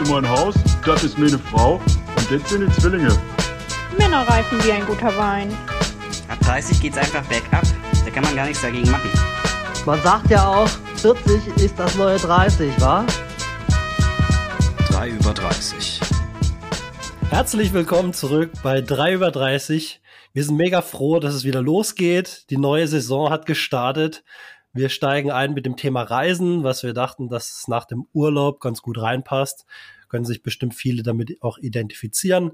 in mein Haus, das ist meine Frau und das sind die Zwillinge. Männer reifen wie ein guter Wein. Ab 30 geht's einfach bergab. Da kann man gar nichts dagegen machen. Man sagt ja auch, 40 ist das neue 30, wa? 3 über 30. Herzlich willkommen zurück bei 3 über 30. Wir sind mega froh, dass es wieder losgeht. Die neue Saison hat gestartet. Wir steigen ein mit dem Thema Reisen, was wir dachten, dass es nach dem Urlaub ganz gut reinpasst. Können sich bestimmt viele damit auch identifizieren.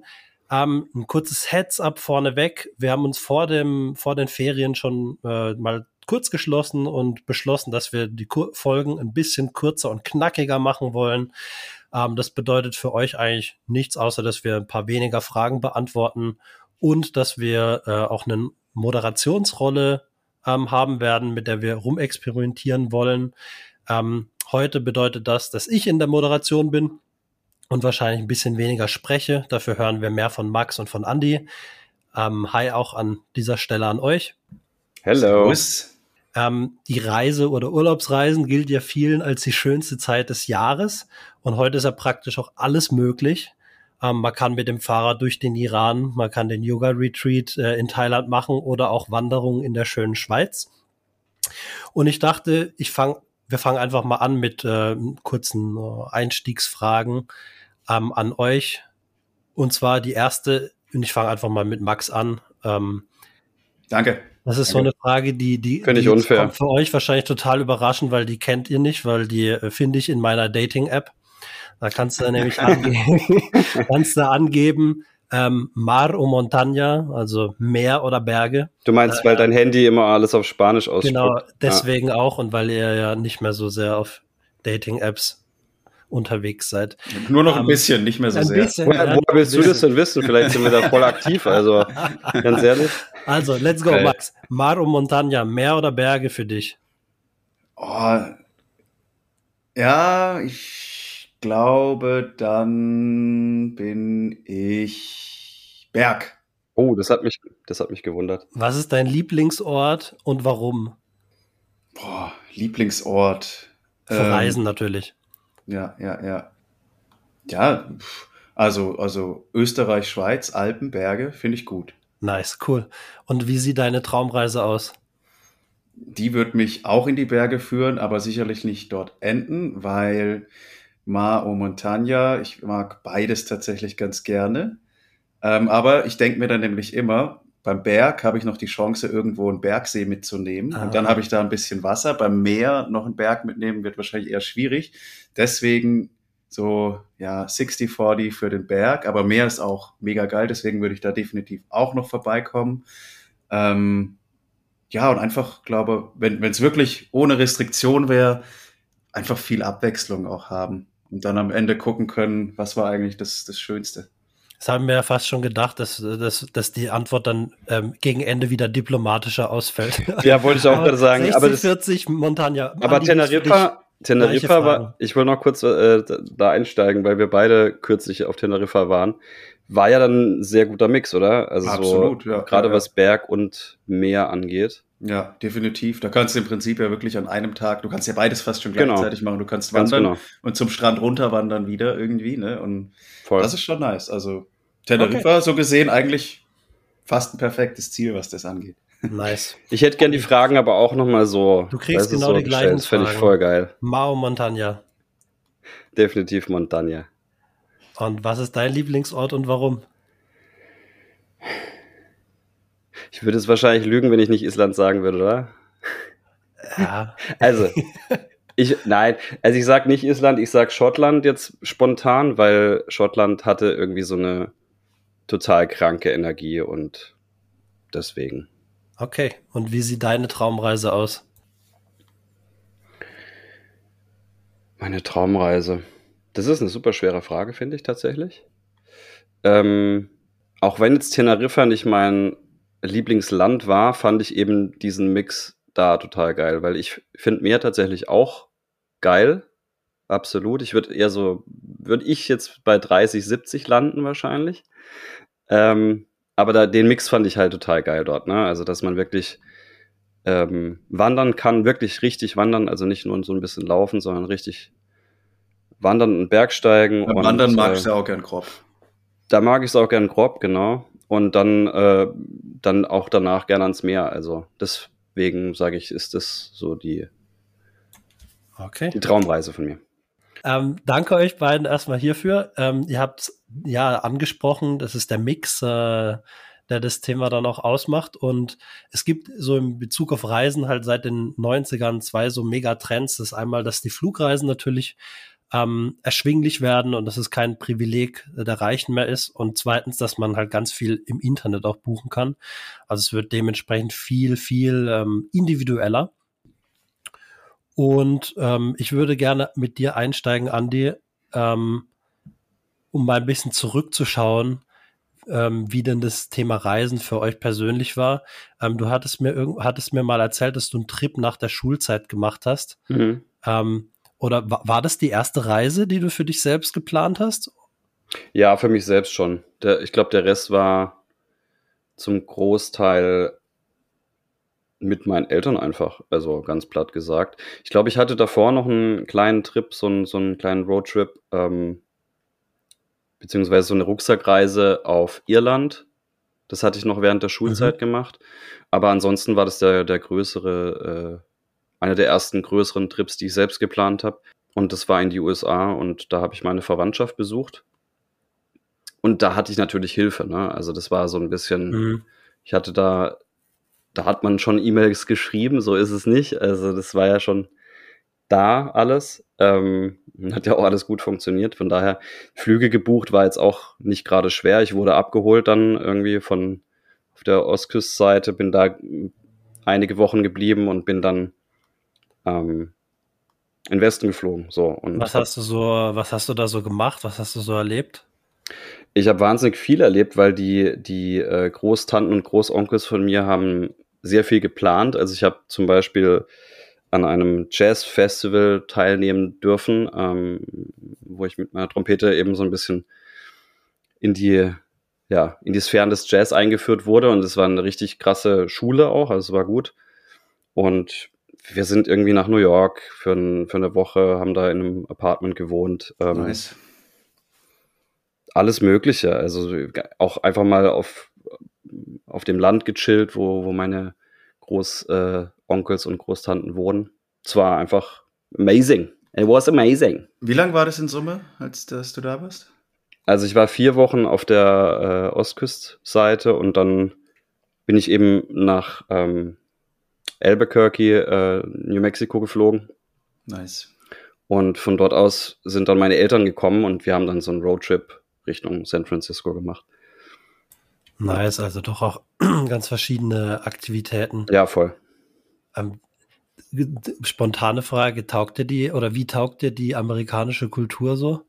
Ähm, ein kurzes Heads-up vorneweg. Wir haben uns vor dem, vor den Ferien schon äh, mal kurz geschlossen und beschlossen, dass wir die Kur Folgen ein bisschen kürzer und knackiger machen wollen. Ähm, das bedeutet für euch eigentlich nichts, außer dass wir ein paar weniger Fragen beantworten und dass wir äh, auch eine Moderationsrolle ähm, haben werden, mit der wir rumexperimentieren wollen. Ähm, heute bedeutet das, dass ich in der Moderation bin und wahrscheinlich ein bisschen weniger spreche. Dafür hören wir mehr von Max und von Andy. Ähm, hi auch an dieser Stelle an euch. Hello. Ähm, die Reise oder Urlaubsreisen gilt ja vielen als die schönste Zeit des Jahres. Und heute ist ja praktisch auch alles möglich. Ähm, man kann mit dem Fahrrad durch den Iran, man kann den Yoga-Retreat äh, in Thailand machen oder auch Wanderungen in der schönen Schweiz. Und ich dachte, ich fange, wir fangen einfach mal an mit äh, kurzen äh, Einstiegsfragen ähm, an euch. Und zwar die erste, und ich fange einfach mal mit Max an. Ähm, Danke. Das ist Danke. so eine Frage, die, die, Finde ich die unfair. kommt für euch wahrscheinlich total überraschend, weil die kennt ihr nicht, weil die äh, finde ich in meiner Dating-App. Da kannst du nämlich angeben, kannst du angeben, ähm, Mar o Montaña, also Meer oder Berge. Du meinst, weil dein Handy immer alles auf Spanisch ausspricht. Genau, deswegen auch und weil ihr ja nicht mehr so sehr auf Dating-Apps unterwegs seid. Nur noch ein Ähm, bisschen, nicht mehr so ein sehr. bisschen, Woher, woher willst du das denn wissen? Vielleicht sind wir da voll aktiv. Also, ganz ehrlich. Also, let's go, Geil. Max. Mar o Montaña, Meer oder Berge für dich? Oh, ja, ich glaube, dann bin ich Berg. Oh, das hat mich, das hat mich gewundert. Was ist dein Lieblingsort und warum? Boah, Lieblingsort. Für Ähm, Reisen natürlich. Ja, ja, ja. Ja, also, also Österreich, Schweiz, Alpen, Berge, finde ich gut. Nice, cool. Und wie sieht deine Traumreise aus? Die wird mich auch in die Berge führen, aber sicherlich nicht dort enden, weil Mar o Montaña, ich mag beides tatsächlich ganz gerne. Ähm, aber ich denke mir dann nämlich immer, beim Berg habe ich noch die Chance, irgendwo einen Bergsee mitzunehmen. Ah. Und dann habe ich da ein bisschen Wasser. Beim Meer noch einen Berg mitnehmen wird wahrscheinlich eher schwierig. Deswegen so, ja, 60-40 für den Berg. Aber Meer ist auch mega geil. Deswegen würde ich da definitiv auch noch vorbeikommen. Ähm, ja, und einfach glaube, wenn es wirklich ohne Restriktion wäre, einfach viel Abwechslung auch haben. Und dann am Ende gucken können, was war eigentlich das, das Schönste. Das haben wir ja fast schon gedacht, dass, dass, dass die Antwort dann ähm, gegen Ende wieder diplomatischer ausfällt. Ja, wollte ich auch gerade sagen. 60, Aber, das, 40 Montaña. aber Andi, Teneriffa, Teneriffa war, ich will noch kurz äh, da einsteigen, weil wir beide kürzlich auf Teneriffa waren. War ja dann ein sehr guter Mix, oder? Also Absolut, so, ja, Gerade ja, ja. was Berg und Meer angeht. Ja, definitiv. Da kannst du im Prinzip ja wirklich an einem Tag, du kannst ja beides fast schon Genau. gleichzeitig machen. Du kannst Ganz wandern genau. und zum Strand runterwandern wieder irgendwie, ne? Und Voll. das ist schon nice. Also Teneriffa so gesehen eigentlich fast ein perfektes Ziel, was das angeht. Nice. Ich hätte gern die Fragen aber auch noch mal so. Du kriegst genau so die gleichen Das finde ich Fragen. voll geil. Mao Montaña. Definitiv Montaña. Und was ist dein Lieblingsort und warum? Ich würde es wahrscheinlich lügen, wenn ich nicht Island sagen würde, oder? Ja, Also, ich, nein, also ich sag nicht Island, ich sag Schottland jetzt spontan, weil Schottland hatte irgendwie so eine total kranke Energie und deswegen. okay. Und wie sieht deine Traumreise aus? Meine Traumreise. Das ist eine super schwere Frage, finde ich tatsächlich. Ähm, auch wenn jetzt Teneriffa nicht mein Lieblingsland war, fand ich eben diesen Mix da total geil, weil ich finde Meer tatsächlich auch geil. Absolut. Ich würde eher so, würde ich jetzt bei 30, 70 landen wahrscheinlich. Ähm, aber da, den Mix fand ich halt total geil dort, ne? Also, dass man wirklich ähm, wandern kann, wirklich richtig wandern, also nicht nur so ein bisschen laufen, sondern richtig Wandern und Bergsteigen. Beim und, Wandern mag äh, ich ja auch gern grob. Da mag ich es auch gern grob, genau. Und dann, äh, dann auch danach gern ans Meer. Also deswegen sage ich, ist das so die, Okay. die Traumreise von mir. Ähm, danke euch beiden erstmal hierfür. Ähm, ihr habt ja angesprochen, das ist der Mix, äh, der das Thema dann auch ausmacht. Und es gibt so in Bezug auf Reisen halt seit den 90ern zwei so Megatrends. Das ist einmal, dass die Flugreisen natürlich ähm, erschwinglich werden und dass es kein Privileg der Reichen mehr ist. Und zweitens, dass man halt ganz viel im Internet auch buchen kann. Also es wird dementsprechend viel, viel ähm, individueller. Und ähm, ich würde gerne mit dir einsteigen, Andi, ähm, um mal ein bisschen zurückzuschauen, ähm, wie denn das Thema Reisen für euch persönlich war. Ähm, du hattest mir, hattest mir mal erzählt, dass du einen Trip nach der Schulzeit gemacht hast. Mhm. Ähm, oder wa war das die erste Reise, die du für dich selbst geplant hast? Ja, für mich selbst schon. Der, ich glaube, der Rest war zum Großteil mit meinen Eltern einfach, also ganz platt gesagt. Ich glaube, ich hatte davor noch einen kleinen Trip, so einen, so einen kleinen Roadtrip, ähm, beziehungsweise so eine Rucksackreise auf Irland. Das hatte ich noch während der Schulzeit gemacht. Aber ansonsten war das der, der größere, äh, einer der ersten größeren Trips, die ich selbst geplant habe. Und das war in die USA und da habe ich meine Verwandtschaft besucht. Und da hatte ich natürlich Hilfe, ne? Also das war so ein bisschen, Mhm. ich hatte da, da hat man schon E-Mails geschrieben, so ist es nicht. Also das war ja schon da alles. Ähm, hat ja auch alles gut funktioniert. Von daher, Flüge gebucht war jetzt auch nicht gerade schwer. Ich wurde abgeholt dann irgendwie von auf der Ostküstseite, bin da einige Wochen geblieben und bin dann ähm, in Westen geflogen. So, und Was hast du so, was hast du da so gemacht? Was hast du so erlebt? Ich habe wahnsinnig viel erlebt, weil die, die äh, Großtanten und Großonkels von mir haben sehr viel geplant. Also ich habe zum Beispiel an einem Jazz-Festival teilnehmen dürfen, ähm, wo ich mit meiner Trompete eben so ein bisschen in die, ja, in die Sphären des Jazz eingeführt wurde. Und es war eine richtig krasse Schule auch, also es war gut. Und wir sind irgendwie nach New York für, ein, für eine Woche, haben da in einem Apartment gewohnt. Ähm, Nice. alles Mögliche. Also auch einfach mal auf, auf dem Land gechillt, wo, wo meine Großonkels äh, und Großtanten wohnen. Es war einfach amazing. It was amazing. Wie lang war das in Summe, als dass du da warst? Also ich war vier Wochen auf der äh, Ostküstseite und dann bin ich eben nach ähm, Albuquerque, äh, New Mexico geflogen. Nice. Und von dort aus sind dann meine Eltern gekommen und wir haben dann so einen Roadtrip Richtung San Francisco gemacht. Nice, also doch auch ganz verschiedene Aktivitäten. Ja, voll. Ähm, spontane Frage, taugt dir die oder wie taugt dir die amerikanische Kultur so?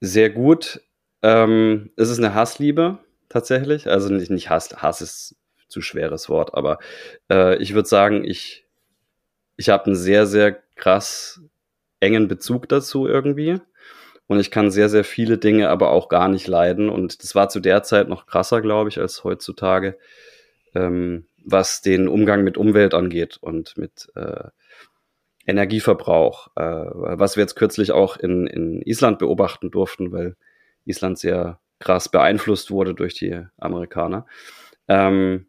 Sehr gut. Ähm, es ist eine Hassliebe tatsächlich. Also nicht, nicht Hass, Hass ist zu schweres Wort, aber äh, ich würde sagen, ich, ich habe einen sehr, sehr krass engen Bezug dazu irgendwie. Und ich kann sehr, sehr viele Dinge aber auch gar nicht leiden. Und das war zu der Zeit noch krasser, glaube ich, als heutzutage, ähm, was den Umgang mit Umwelt angeht und mit äh, Energieverbrauch, äh, was wir jetzt kürzlich auch in, in Island beobachten durften, weil Island sehr krass beeinflusst wurde durch die Amerikaner. Ähm,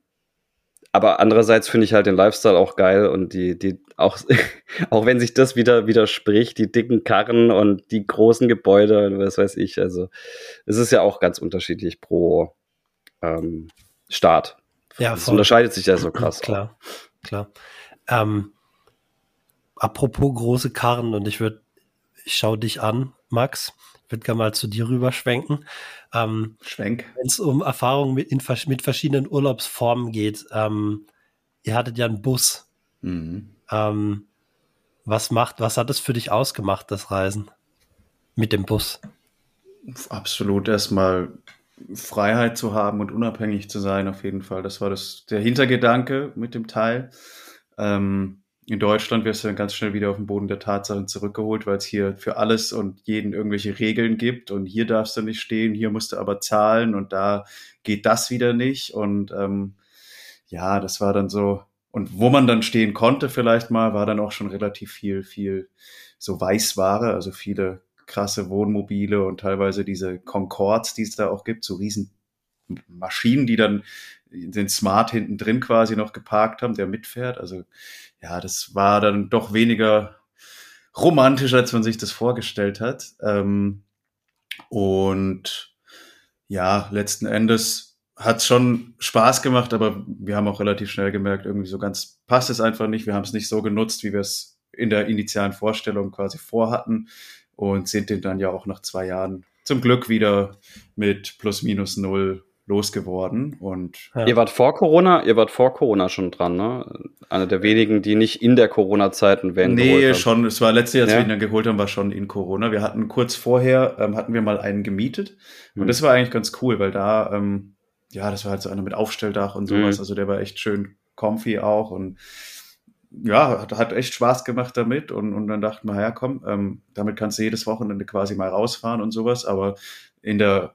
aber andererseits finde ich halt den Lifestyle auch geil und die, die, auch, auch wenn sich das wieder widerspricht, die dicken Karren und die großen Gebäude und was weiß ich, also es ist ja auch ganz unterschiedlich pro ähm, Staat. Ja, Es unterscheidet sich ja so krass. Klar, klar. Ähm, apropos große Karren und ich würde, ich schaue dich an, Max. Ich würde gerne mal zu dir rüberschwenken. Ähm, Schwenk. Wenn es um Erfahrungen mit, in, mit verschiedenen Urlaubsformen geht, ähm, ihr hattet ja einen Bus. Mhm. Ähm, was macht, was hat es für dich ausgemacht, das Reisen mit dem Bus? Absolut erstmal Freiheit zu haben und unabhängig zu sein, auf jeden Fall. Das war das, der Hintergedanke mit dem Teil. Ähm, in Deutschland wirst du dann ganz schnell wieder auf den Boden der Tatsachen zurückgeholt, weil es hier für alles und jeden irgendwelche Regeln gibt. Und hier darfst du nicht stehen, hier musst du aber zahlen. Und da geht das wieder nicht. Und ähm, ja, das war dann so. Und wo man dann stehen konnte vielleicht mal, war dann auch schon relativ viel, viel so Weißware, also viele krasse Wohnmobile und teilweise diese Concords, die es da auch gibt, so riesen Maschinen, die dann den Smart hinten drin quasi noch geparkt haben, der mitfährt. Also ja, das war dann doch weniger romantisch, als man sich das vorgestellt hat. Ähm, und ja, letzten Endes hat schon Spaß gemacht, aber wir haben auch relativ schnell gemerkt, irgendwie so ganz passt es einfach nicht. Wir haben es nicht so genutzt, wie wir es in der initialen Vorstellung quasi vorhatten und sind den dann ja auch nach zwei Jahren zum Glück wieder mit plus minus null losgeworden. Und ja. ihr wart vor Corona, ihr wart vor Corona schon dran, ne? Einer der wenigen, die nicht in der Corona-Zeit ein Van nee, Nee, schon. Es war letztes Jahr, als ja. wir ihn dann geholt haben, war schon in Corona. Wir hatten kurz vorher, ähm, hatten wir mal einen gemietet. Und mhm. das war eigentlich ganz cool, weil da, ähm, ja, das war halt so einer mit Aufstelldach und sowas. Mhm. Also der war echt schön comfy auch und ja, hat, hat echt Spaß gemacht damit und, und dann dachten wir, ja komm, ähm, damit kannst du jedes Wochenende quasi mal rausfahren und sowas, aber in der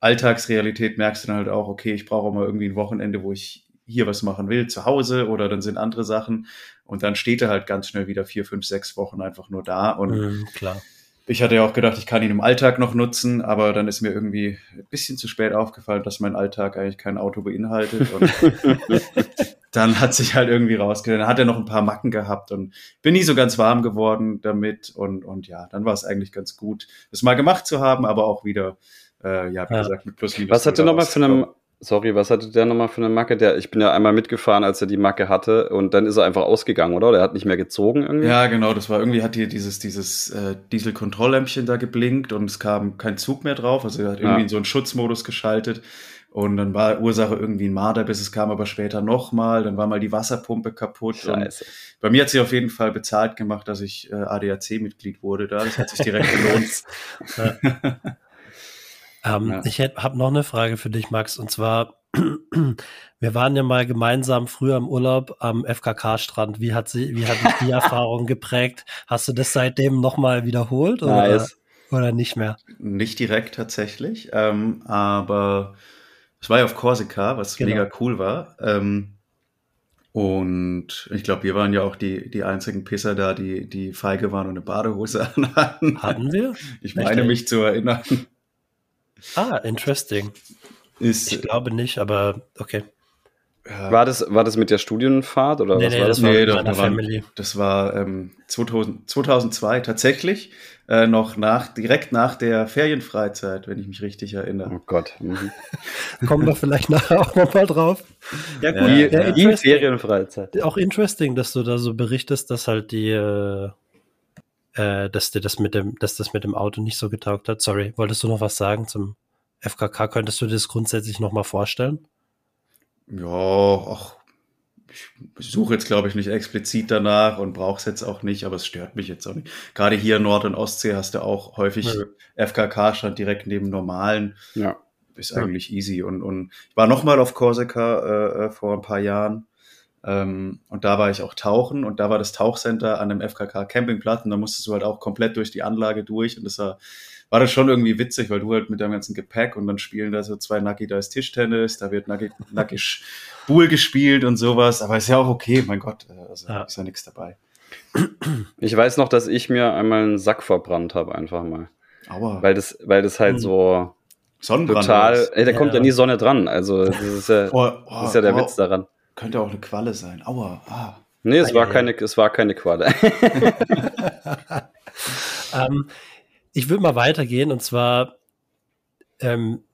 Alltagsrealität merkst du dann halt auch, okay, ich brauche mal irgendwie ein Wochenende, wo ich hier was machen will, zu Hause oder dann sind andere Sachen und dann steht er halt ganz schnell wieder vier, fünf, sechs Wochen einfach nur da und mhm, klar. Ich hatte ja auch gedacht, ich kann ihn im Alltag noch nutzen, aber dann ist mir irgendwie ein bisschen zu spät aufgefallen, dass mein Alltag eigentlich kein Auto beinhaltet. Und dann hat sich halt irgendwie rausgestellt. Dann hat er noch ein paar Macken gehabt und bin nie so ganz warm geworden damit. Und, und ja, dann war es eigentlich ganz gut, das mal gemacht zu haben, aber auch wieder äh, ja, wie ja. gesagt, mit plus minus. Was hat er nochmal für eine, sorry, was hatte der nochmal für eine Macke? Der, ich bin ja einmal mitgefahren, als er die Macke hatte und dann ist er einfach ausgegangen, oder? Der hat nicht mehr gezogen irgendwie? Ja, genau, das war irgendwie, hat hier dieses, dieses äh, Dieselkontrolllämpchen da geblinkt und es kam kein Zug mehr drauf, also er hat irgendwie ja. in so einen Schutzmodus geschaltet. Und dann war Ursache irgendwie ein Marder, bis es kam aber später nochmal. Dann war mal die Wasserpumpe kaputt. Scheiße. Und bei mir hat sie auf jeden Fall bezahlt gemacht, dass ich äh, ADAC-Mitglied wurde da. Das hat sich direkt gelohnt. Ähm, ja. Ich habe noch eine Frage für dich, Max, und zwar, wir waren ja mal gemeinsam früher im Urlaub am FKK-Strand. Wie hat sie, wie hat die Erfahrung geprägt? Hast du das seitdem nochmal wiederholt oder, nice. oder nicht mehr? Nicht direkt tatsächlich, ähm, aber es war ja auf Korsika, was genau. mega cool war. Ähm, und ich glaube, wir waren ja auch die, die einzigen Pisser da, die, die feige waren und eine Badehose anhatten. Hatten wir? Ich meine mich zu erinnern. Ah, interesting. Ist, ich glaube nicht, aber okay. War das, war das mit der Studienfahrt oder nee, was nee, war das? das? Nee, war das, war, das war ähm, 2000, 2002 tatsächlich äh, noch nach, direkt nach der Ferienfreizeit, wenn ich mich richtig erinnere. Oh Gott. Mhm. Kommen wir vielleicht nachher auch nochmal drauf. Ja gut, ja, ja, die Ferienfreizeit. Auch interesting, dass du da so berichtest, dass halt die äh, dass dir das mit dem, dass das mit dem Auto nicht so getaugt hat. Sorry, wolltest du noch was sagen zum FKK? Könntest du dir das grundsätzlich noch mal vorstellen? Ja, ach, ich suche jetzt, glaube ich, nicht explizit danach und brauche es jetzt auch nicht, aber es stört mich jetzt auch nicht. Gerade hier in Nord- und Ostsee hast du auch häufig ja. FKK-Stand direkt neben normalen. Ja. Ist eigentlich ja. easy. Und, und ich war noch mal auf Korsika äh, äh vor ein paar Jahren ähm, und da war ich auch tauchen und da war das Tauchcenter an einem FKK Campingplatz und da musstest du halt auch komplett durch die Anlage durch und das war, war das schon irgendwie witzig, weil du halt mit deinem ganzen Gepäck und dann spielen da so zwei Nuggy, da ist Tischtennis, da wird Nuggy, Nuggy Bull gespielt und sowas, aber ist ja auch okay, mein Gott, äh, also ja. ist ja nichts dabei. Ich weiß noch, dass ich mir einmal einen Sack verbrannt habe, einfach mal. Aua. Weil das, weil das halt hm. so Sonnenbrand total, ey, da kommt ja. ja nie Sonne dran. Also das ist ja, oh, oh, das ist ja der oh. Witz daran. Könnte auch eine Qualle sein. Aua. Ah. Nee, es, war keine, es war keine Qualle. ähm, ich will mal weitergehen und zwar, ähm,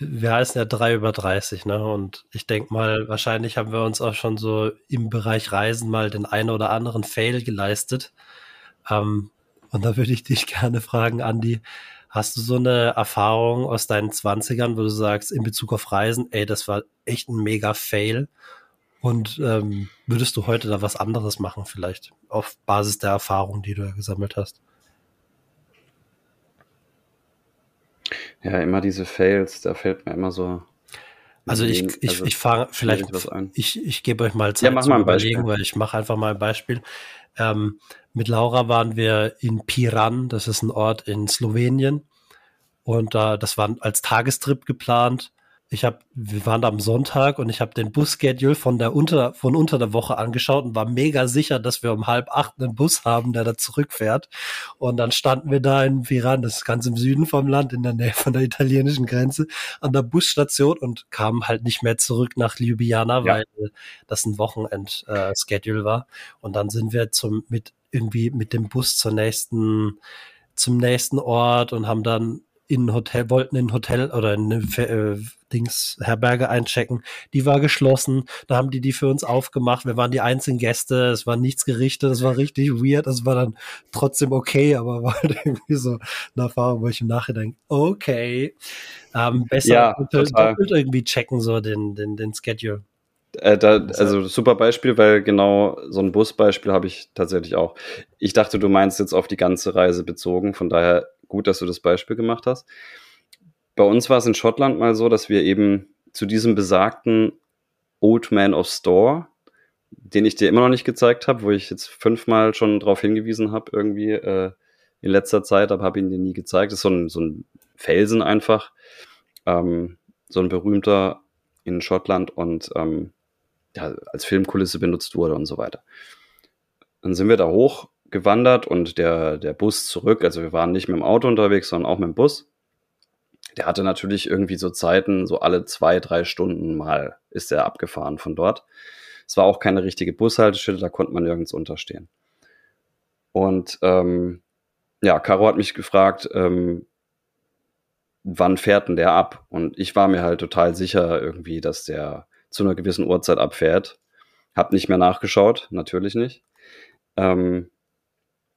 wir heißen ja drei über 30, ne? Und ich denke mal, wahrscheinlich haben wir uns auch schon so im Bereich Reisen mal den einen oder anderen Fail geleistet. Ähm, und da würde ich dich gerne fragen, Andi, Hast du so eine Erfahrung aus deinen Zwanzigern, wo du sagst, in Bezug auf Reisen, ey, das war echt ein mega Fail? Und ähm, würdest du heute da was anderes machen, vielleicht auf Basis der Erfahrung, die du gesammelt hast? Ja, immer diese Fails, da fällt mir immer so. Also ich, ich, also ich fange vielleicht, ich, ich gebe euch mal Zeit ja, mach mal überlegen, weil ich mache einfach mal ein Beispiel. Ähm, mit Laura waren wir in Piran, das ist ein Ort in Slowenien. Und äh, das war als Tagestrip geplant. ich habe, wir waren da am Sonntag und ich habe den Bus-Schedule von der unter, von unter der Woche angeschaut und war mega sicher, dass wir um halb acht einen Bus haben, der da zurückfährt. Und dann standen wir da in Viran, das ist ganz im Süden vom Land, in der Nähe von der italienischen Grenze, an der Busstation und kamen halt nicht mehr zurück nach Ljubljana, Ja. weil das ein Wochenend-Schedule war. Und dann sind wir zum, mit, irgendwie mit dem Bus zur nächsten, zum nächsten Ort und haben dann in ein Hotel, wollten in ein Hotel oder in eine äh, Dings Herberge einchecken. Die war geschlossen. Da haben die die für uns aufgemacht. Wir waren die einzigen Gäste. Es war nichts gerichtet. Es war richtig weird. Es war dann trotzdem okay, aber war halt irgendwie so eine Erfahrung, wo ich im Nachhinein okay, ähm, besser Ja, doppelt irgendwie checken so den den den Schedule. Äh, da, also super Beispiel, weil genau so ein Busbeispiel habe ich tatsächlich auch. Ich dachte, du meinst jetzt auf die ganze Reise bezogen, von daher gut, dass du das Beispiel gemacht hast. Bei uns war es in Schottland mal so, dass wir eben zu diesem besagten Old Man of Store, den ich dir immer noch nicht gezeigt habe, wo ich jetzt fünfmal schon darauf hingewiesen habe, irgendwie äh, in letzter Zeit, aber habe ihn dir nie gezeigt. Das ist so ein, so ein Felsen einfach, ähm, so ein berühmter in Schottland und ähm, ja, als Filmkulisse benutzt wurde und so weiter. Dann sind wir da hochgewandert und der, der Bus zurück, also wir waren nicht mit dem Auto unterwegs, sondern auch mit dem Bus. Der hatte natürlich irgendwie so Zeiten, so alle zwei, drei Stunden mal ist er abgefahren von dort. Es war auch keine richtige Bushaltestelle, da konnte man nirgends unterstehen. Und ähm, ja, Caro hat mich gefragt, ähm, wann fährt denn der ab? Und ich war mir halt total sicher irgendwie, dass der zu einer gewissen Uhrzeit abfährt. Hab nicht mehr nachgeschaut, natürlich nicht. Ähm,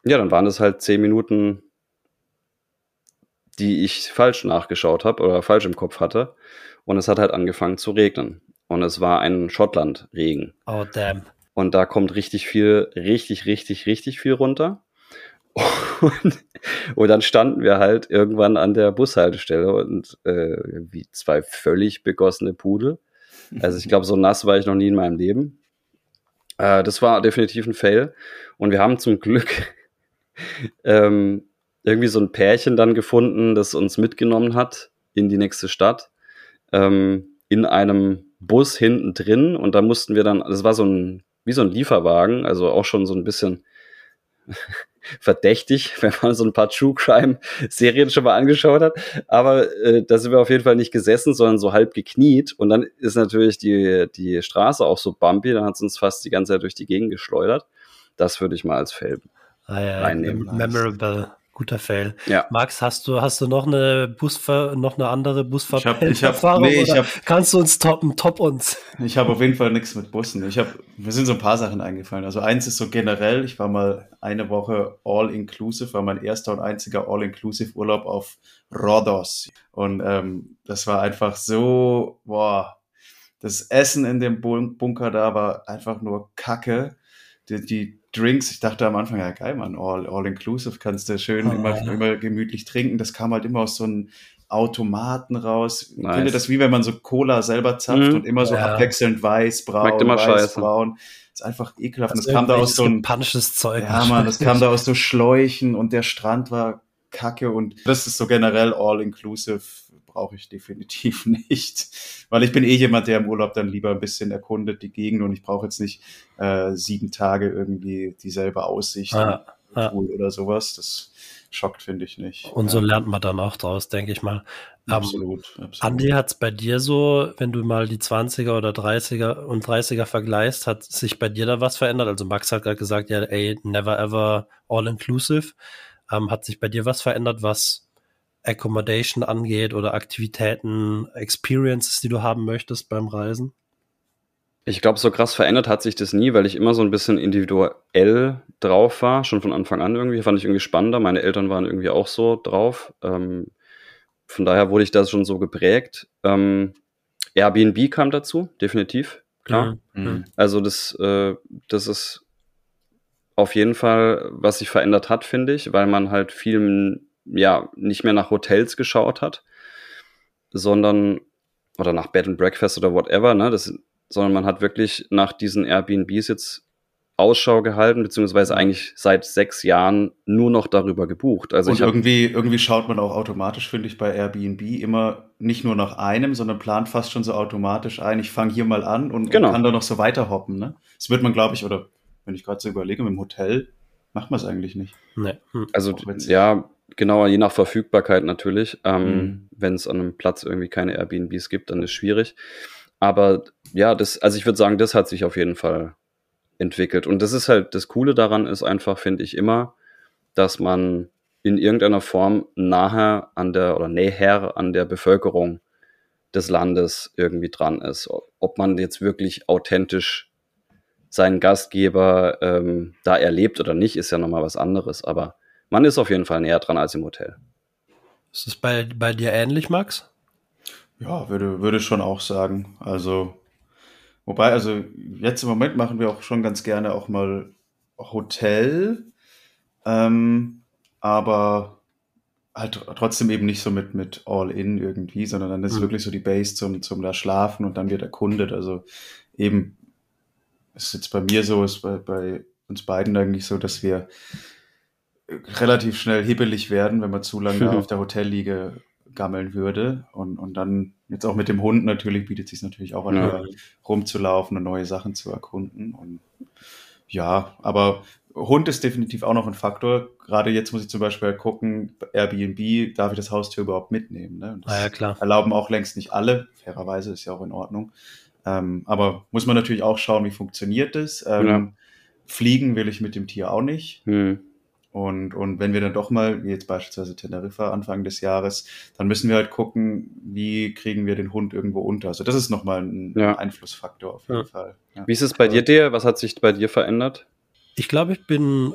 ja, dann waren es halt zehn Minuten, die ich falsch nachgeschaut habe oder falsch im Kopf hatte. Und es hat halt angefangen zu regnen. Und es war ein Schottland-Regen. Oh damn. Und da kommt richtig viel, richtig, richtig, richtig viel runter. Und, und dann standen wir halt irgendwann an der Bushaltestelle und äh, wie zwei völlig begossene Pudel. Also ich glaube, so nass war ich noch nie in meinem Leben. Äh, das war definitiv ein Fail. Und wir haben zum Glück ähm, irgendwie so ein Pärchen dann gefunden, das uns mitgenommen hat in die nächste Stadt. Ähm, in einem Bus hinten drin. Und da mussten wir dann, das war so ein, wie so ein Lieferwagen, also auch schon so ein bisschen verdächtig, wenn man so ein paar True Crime Serien schon mal angeschaut hat. Aber äh, da sind wir auf jeden Fall nicht gesessen, sondern so halb gekniet. Und dann ist natürlich die, die Straße auch so bumpy, dann hat es uns fast die ganze Zeit durch die Gegend geschleudert. Das würde ich mal als Fail Ah, ja, reinnehmen. mem- Memorable. Guter Fail. Ja. Max, hast du, hast du noch eine Busver noch eine andere Busfahrt Ich hab- ich hab- nee, ich oder hab- kannst du uns toppen, top uns? Ich habe auf jeden Fall nichts mit Bussen. Ich habe, mir sind so ein paar Sachen eingefallen. Also eins ist so generell, ich war mal eine Woche all-inclusive, war mein erster und einziger all-inclusive Urlaub auf Rhodos. Und ähm, das war einfach so, boah, das Essen in dem Bun- Bunker da war einfach nur Kacke. Die, die Drinks, ich dachte am Anfang, ja geil, Mann, all, all inclusive, kannst du schön Ah, immer, ja. immer gemütlich trinken. Das kam halt immer aus so einem Automaten raus. Ich Nice. finde das wie wenn man so Cola selber zapft Mhm. und immer so Ja. abwechselnd weiß, braun, weiß, scheiße. braun. ist einfach ekelhaft. Und Das das kam da aus so gepansches Zeug. ja Mann, das kam da aus so Schläuchen und der Strand war kacke und das ist so generell all inclusive brauche ich definitiv nicht, weil ich bin eh jemand, der im Urlaub dann lieber ein bisschen erkundet die Gegend und ich brauche jetzt nicht äh, sieben Tage irgendwie dieselbe Aussicht Ah, ah. Oder sowas. Das schockt finde ich nicht. Und so Ja, lernt man dann auch draus, denke ich mal. Ähm, absolut, absolut. Andi, hat's bei dir so, wenn du mal die 20er oder 30er und 30er vergleichst, hat sich bei dir da was verändert? Also Max hat gerade gesagt, ja, ey, never ever all inclusive. Ähm, hat sich bei dir was verändert, was Accommodation angeht oder Aktivitäten, Experiences, die du haben möchtest beim Reisen? Ich glaube, so krass verändert hat sich das nie, weil ich immer so ein bisschen individuell drauf war, schon von Anfang an irgendwie. Fand ich irgendwie spannender. Meine Eltern waren irgendwie auch so drauf. Ähm, von daher wurde ich da schon so geprägt. Ähm, Airbnb kam dazu, definitiv, klar. Mhm. Also das, äh, das ist auf jeden Fall, was sich verändert hat, finde ich, weil man halt viel, ja, nicht mehr nach Hotels geschaut hat, sondern, oder nach Bed and Breakfast oder whatever, ne, das, sondern man hat wirklich nach diesen Airbnbs jetzt Ausschau gehalten, beziehungsweise eigentlich seit sechs Jahren nur noch darüber gebucht. Also und irgendwie, irgendwie schaut man auch automatisch, finde ich, bei Airbnb immer nicht nur nach einem, sondern plant fast schon so automatisch ein. Ich fange hier mal an und, Genau. und kann da noch so weiterhoppen. Ne? Das wird man, glaube ich, oder wenn ich gerade so überlege, mit dem Hotel macht man es eigentlich nicht. Nee. Hm. also ja, genau, je nach Verfügbarkeit natürlich. Ähm, Mhm. Wenn es an einem Platz irgendwie keine Airbnbs gibt, dann ist schwierig. Aber ja, das, also ich würde sagen, das hat sich auf jeden Fall entwickelt. Und das ist halt, das Coole daran ist einfach, finde ich immer, dass man in irgendeiner Form nahe an der oder näher an der Bevölkerung des Landes irgendwie dran ist. Ob man jetzt wirklich authentisch seinen Gastgeber ähm, da erlebt oder nicht, ist ja nochmal was anderes. Aber man ist auf jeden Fall näher dran als im Hotel. Ist es bei, bei dir ähnlich, Max? Ja, würde, würde schon auch sagen. Also, wobei, also jetzt im Moment machen wir auch schon ganz gerne auch mal Hotel, ähm, aber halt trotzdem eben nicht so mit, mit All-In irgendwie, sondern dann ist Mhm. wirklich so die Base zum, zum da schlafen und dann wird erkundet. Also eben, ist jetzt bei mir so, ist bei, bei uns beiden eigentlich so, dass wir relativ schnell hibbelig werden, wenn man zu lange auf der Hotelliege gammeln würde. Und, und dann jetzt auch mit dem Hund natürlich bietet sich natürlich auch an, Ja. rumzulaufen und neue Sachen zu erkunden. Und ja, aber Hund ist definitiv auch noch ein Faktor. Gerade jetzt muss ich zum Beispiel gucken, Airbnb, darf ich das Haustier überhaupt mitnehmen? Ne? Und das Ah ja, klar. erlauben auch längst nicht alle. Fairerweise ist ja auch in Ordnung. Ähm, aber muss man natürlich auch schauen, wie funktioniert das. Ähm, Ja. Fliegen will ich mit dem Tier auch nicht. Hm. Und, und wenn wir dann doch mal, wie jetzt beispielsweise Teneriffa Anfang des Jahres, dann müssen wir halt gucken, wie kriegen wir den Hund irgendwo unter. Also das ist nochmal ein Ja. Einflussfaktor auf jeden Ja. Fall. Ja. Wie ist es bei dir, der? Was hat sich bei dir verändert? Ich glaube, ich bin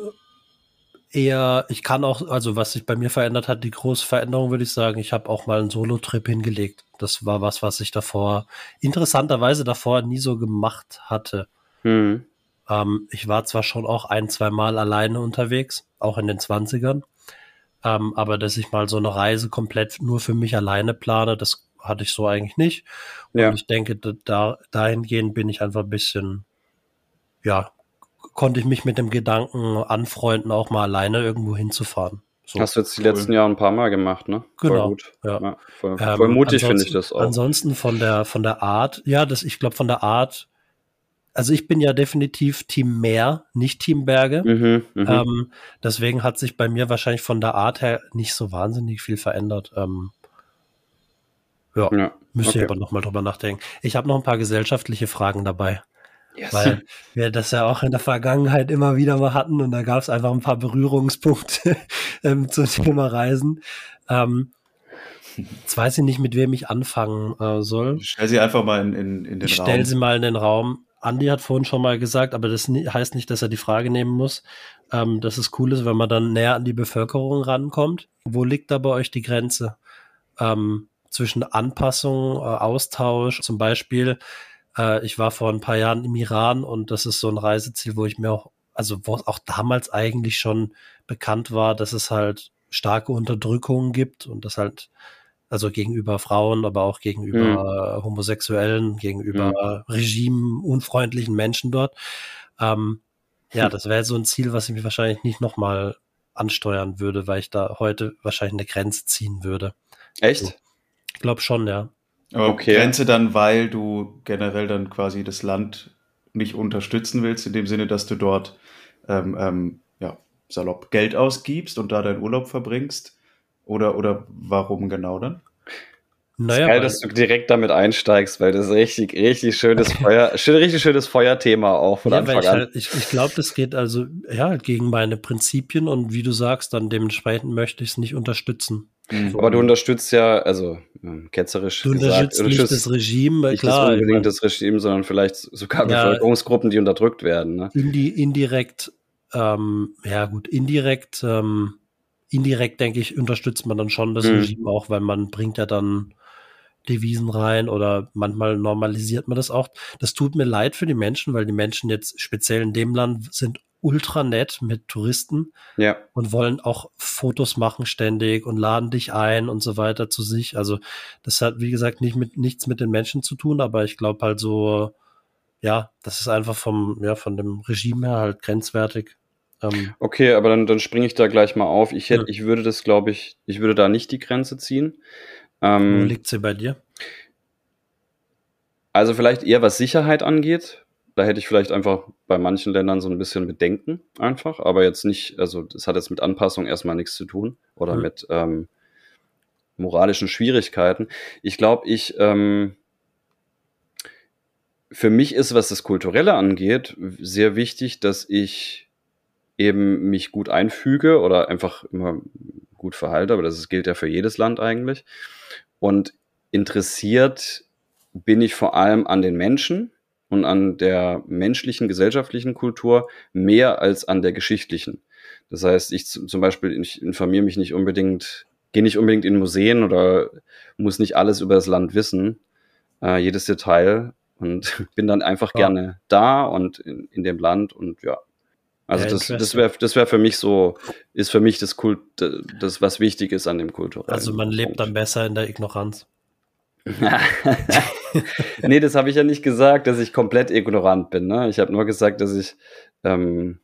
eher, ich kann auch, also was sich bei mir verändert hat, die große Veränderung, würde ich sagen, ich habe auch mal einen Solo-Trip hingelegt. Das war was, was ich davor, interessanterweise davor nie so gemacht hatte. Hm. Ähm, ich war zwar schon auch ein, zwei Mal alleine unterwegs, auch in den 20ern, ähm, aber dass ich mal so eine Reise komplett nur für mich alleine plane, das hatte ich so eigentlich nicht. Und Ja. ich denke, da- da, dahingehend bin ich einfach ein bisschen, ja, konnte ich mich mit dem Gedanken anfreunden, auch mal alleine irgendwo hinzufahren. So. Hast du jetzt die cool. letzten Jahre ein paar Mal gemacht, ne? Voll Genau, gut. ja. voll, Ähm, voll mutig finde ich das auch. Ansonsten von der, von der Art, ja, das, ich glaube, von der Art, also ich bin ja definitiv Team Meer, nicht Team Berge. Mhm, mhm. Ähm, deswegen hat sich bei mir wahrscheinlich von der Art her nicht so wahnsinnig viel verändert. Ähm, ja, ja. müsste ich okay. aber nochmal drüber nachdenken. Ich habe noch ein paar gesellschaftliche Fragen dabei, Yes. weil wir das ja auch in der Vergangenheit immer wieder mal hatten und da gab es einfach ein paar Berührungspunkte ähm, zum Thema Reisen. Ähm, jetzt weiß ich nicht, mit wem ich anfangen äh, soll. Stell sie einfach mal in, in, in den Ich Raum. stelle sie mal in den Raum. Andi hat vorhin schon mal gesagt, aber das heißt nicht, dass er die Frage nehmen muss. Ähm, dass es cool ist, wenn man dann näher an die Bevölkerung rankommt. Wo liegt da bei euch die Grenze? Ähm, zwischen Anpassung, äh, Austausch, zum Beispiel, äh, ich war vor ein paar Jahren im Iran und das ist so ein Reiseziel, wo ich mir auch, also wo auch damals eigentlich schon bekannt war, dass es halt starke Unterdrückungen gibt und das halt also gegenüber Frauen, aber auch gegenüber äh, Homosexuellen, gegenüber regimeunfreundlichen Menschen dort. Ähm, ja, das wäre so ein Ziel, was ich mich wahrscheinlich nicht nochmal ansteuern würde, weil ich da heute wahrscheinlich eine Grenze ziehen würde. Echt? Ich glaube schon, ja. Aber Okay. Grenze dann, weil du generell dann quasi das Land nicht unterstützen willst, in dem Sinne, dass du dort ähm, ähm, ja, salopp Geld ausgibst und da deinen Urlaub verbringst? Oder, oder warum genau dann? Naja, Geil, weil, dass du direkt damit einsteigst, weil das ist richtig, richtig schönes Feuer, schön, richtig schönes Feuerthema auch von ja, Anfang ich, an. halt, ich, ich glaube, das geht also ja halt gegen meine Prinzipien und wie du sagst, dann dementsprechend möchte ich es nicht unterstützen. Aber du unterstützt ja, also ähm, ketzerisch Du gesagt, unterstützt nicht das Regime, nicht klar. ich unbedingt das Regime, sondern vielleicht sogar Ja. Bevölkerungsgruppen, die unterdrückt werden. Ne? indi indirekt, ähm, ja gut, indirekt, ähm, indirekt denke ich, unterstützt man dann schon das Mhm. Regime auch, weil man bringt ja dann Devisen rein oder manchmal normalisiert man das auch. Das tut mir leid für die Menschen, weil die Menschen jetzt speziell in dem Land sind ultra nett mit Touristen Ja, und wollen auch Fotos machen ständig und laden dich ein und so weiter zu sich. Also das hat, wie gesagt, nicht mit, nichts mit den Menschen zu tun, aber ich glaube halt so, ja, das ist einfach vom, ja, von dem Regime her halt grenzwertig. Ähm, Okay, aber dann, dann springe ich da gleich mal auf. Ich hätte, Ja. ich würde das, glaube ich, ich würde da nicht die Grenze ziehen. wo Ähm, liegt sie bei dir? also vielleicht eher was Sicherheit angeht. Da hätte ich vielleicht einfach bei manchen Ländern so ein bisschen Bedenken einfach, aber jetzt nicht, also das hat jetzt mit Anpassung erstmal nichts zu tun oder Mhm. mit ähm, moralischen Schwierigkeiten. Ich glaube, ich, ähm, für mich ist, was das Kulturelle angeht, sehr wichtig, dass ich eben mich gut einfüge oder einfach immer gut verhalte, aber das gilt ja für jedes Land eigentlich. Und interessiert bin ich vor allem an den Menschen und an der menschlichen, gesellschaftlichen Kultur mehr als an der geschichtlichen. Das heißt, ich zum Beispiel, ich informiere mich nicht unbedingt, gehe nicht unbedingt in Museen oder muss nicht alles über das Land wissen, äh, jedes Detail und bin dann einfach Ja. gerne da und in, in dem Land und ja. Also Ja, das, das wäre das wär für mich so, ist für mich das Kult, das, was wichtig ist an dem Kulturellen. Also man lebt Punkt. dann besser in der Ignoranz. nee, das habe ich ja nicht gesagt, dass ich komplett ignorant bin. Ne? Ich habe nur gesagt, dass ich ähm,